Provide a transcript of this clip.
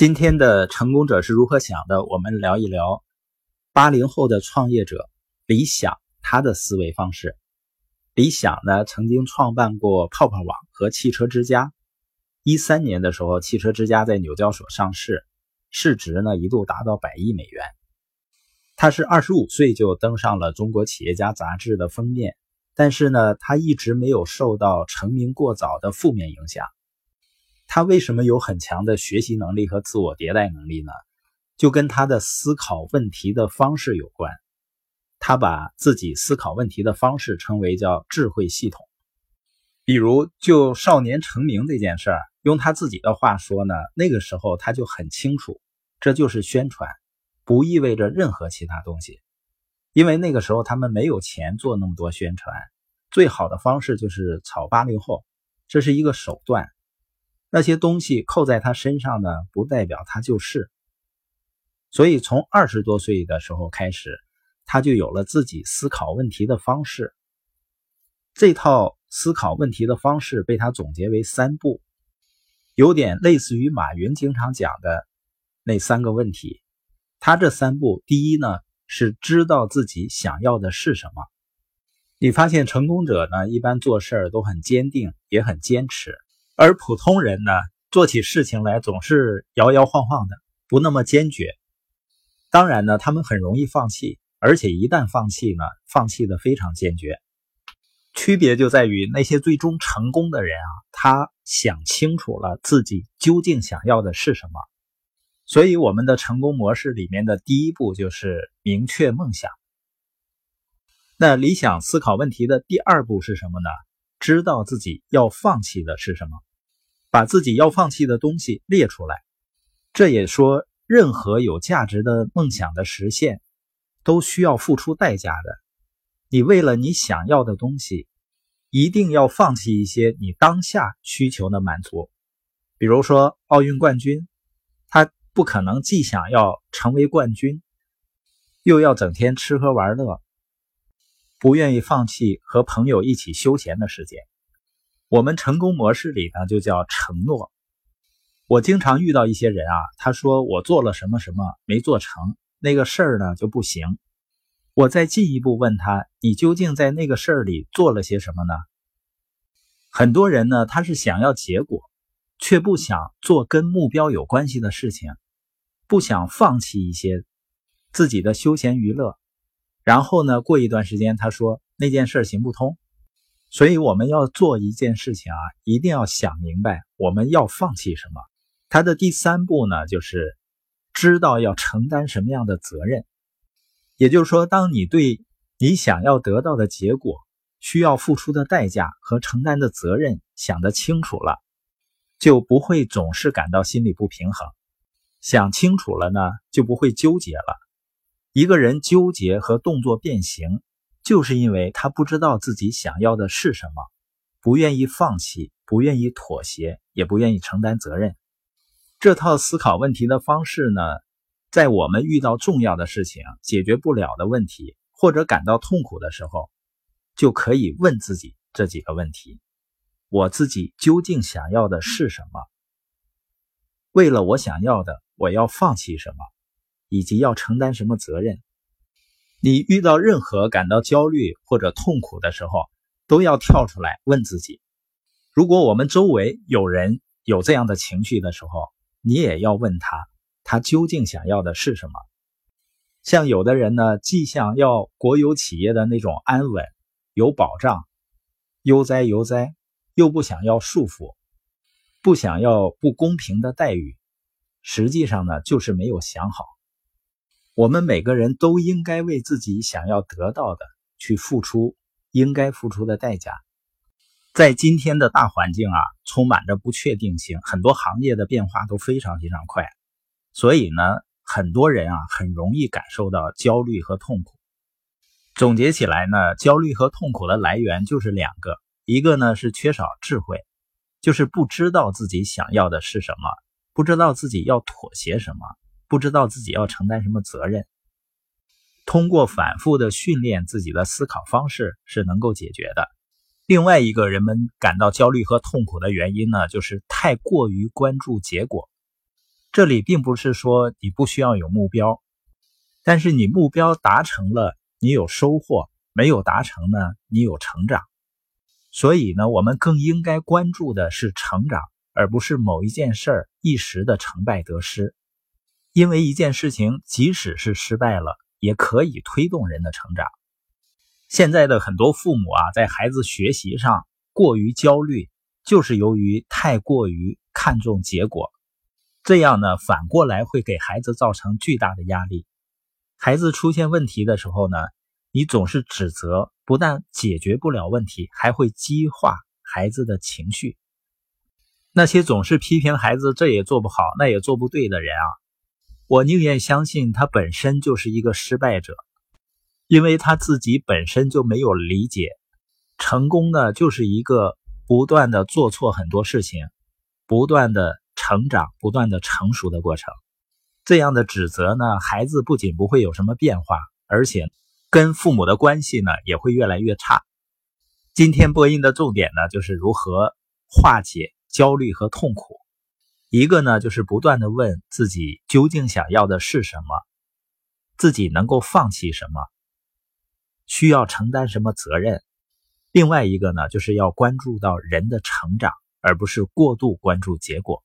今天的成功者是如何想的？我们聊一聊八零后的创业者李想他的思维方式。李想呢，曾经创办过泡泡网和汽车之家。一三年的时候，汽车之家在纽交所上市，市值呢一度达到百亿美元。他是二十五岁就登上了《中国企业家》杂志的封面，但是呢，他一直没有受到成名过早的负面影响。他为什么有很强的学习能力和自我迭代能力呢？就跟他的思考问题的方式有关。他把自己思考问题的方式称为叫智慧系统。比如，就少年成名这件事儿，用他自己的话说呢，那个时候他就很清楚，这就是宣传，不意味着任何其他东西。因为那个时候他们没有钱做那么多宣传，最好的方式就是炒八零后，这是一个手段。那些东西扣在他身上呢，不代表他就是。所以从二十多岁的时候开始，他就有了自己思考问题的方式。这套思考问题的方式被他总结为三步，有点类似于马云经常讲的那三个问题。他这三步，第一呢是知道自己想要的是什么。你发现成功者呢，一般做事儿都很坚定，也很坚持。而普通人呢，做起事情来总是摇摇晃晃的，不那么坚决。当然呢，他们很容易放弃，而且一旦放弃呢，放弃的非常坚决。区别就在于那些最终成功的人啊，他想清楚了自己究竟想要的是什么。所以，我们的成功模式里面的第一步就是明确梦想。那理想思考问题的第二步是什么呢？知道自己要放弃的是什么。把自己要放弃的东西列出来，这也说，任何有价值的梦想的实现，都需要付出代价的。你为了你想要的东西，一定要放弃一些你当下需求的满足。比如说奥运冠军，他不可能既想要成为冠军，又要整天吃喝玩乐，不愿意放弃和朋友一起休闲的时间。我们成功模式里呢，就叫承诺。我经常遇到一些人啊，他说我做了什么什么没做成，那个事儿呢就不行。我再进一步问他，你究竟在那个事儿里做了些什么呢？很多人呢，他是想要结果，却不想做跟目标有关系的事情，不想放弃一些自己的休闲娱乐。然后呢，过一段时间，他说那件事行不通。所以我们要做一件事情啊，一定要想明白我们要放弃什么。它的第三步呢，就是知道要承担什么样的责任。也就是说，当你对你想要得到的结果需要付出的代价和承担的责任想得清楚了，就不会总是感到心里不平衡。想清楚了呢，就不会纠结了。一个人纠结和动作变形。就是因为他不知道自己想要的是什么，不愿意放弃，不愿意妥协，也不愿意承担责任。这套思考问题的方式呢，在我们遇到重要的事情、解决不了的问题，或者感到痛苦的时候，就可以问自己这几个问题：我自己究竟想要的是什么？为了我想要的，我要放弃什么，以及要承担什么责任？你遇到任何感到焦虑或者痛苦的时候，都要跳出来问自己：如果我们周围有人有这样的情绪的时候，你也要问他，他究竟想要的是什么？像有的人呢，既想要国有企业的那种安稳、有保障、悠哉悠哉，又不想要束缚，不想要不公平的待遇，实际上呢，就是没有想好。我们每个人都应该为自己想要得到的去付出应该付出的代价。在今天的大环境啊，充满着不确定性，很多行业的变化都非常非常快，所以呢，很多人啊很容易感受到焦虑和痛苦。总结起来呢，焦虑和痛苦的来源就是两个，一个呢是缺少智慧，就是不知道自己想要的是什么，不知道自己要妥协什么。不知道自己要承担什么责任，通过反复的训练自己的思考方式是能够解决的。另外一个人们感到焦虑和痛苦的原因呢，就是太过于关注结果。这里并不是说你不需要有目标，但是你目标达成了，你有收获；没有达成呢，你有成长。所以呢，我们更应该关注的是成长，而不是某一件事儿一时的成败得失。因为一件事情即使是失败了，也可以推动人的成长。现在的很多父母啊，在孩子学习上过于焦虑，就是由于太过于看重结果。这样呢，反过来会给孩子造成巨大的压力。孩子出现问题的时候呢，你总是指责，不但解决不了问题，还会激化孩子的情绪。那些总是批评孩子这也做不好，那也做不对的人啊，我宁愿相信他本身就是一个失败者。因为他自己本身就没有理解，成功呢就是一个不断的做错很多事情，不断的成长、不断的成熟的过程。这样的指责呢，孩子不仅不会有什么变化，而且跟父母的关系呢也会越来越差。今天播音的重点呢，就是如何化解焦虑和痛苦。一个呢，就是不断的问自己究竟想要的是什么，自己能够放弃什么。需要承担什么责任？另外一个呢，就是要关注到人的成长，而不是过度关注结果。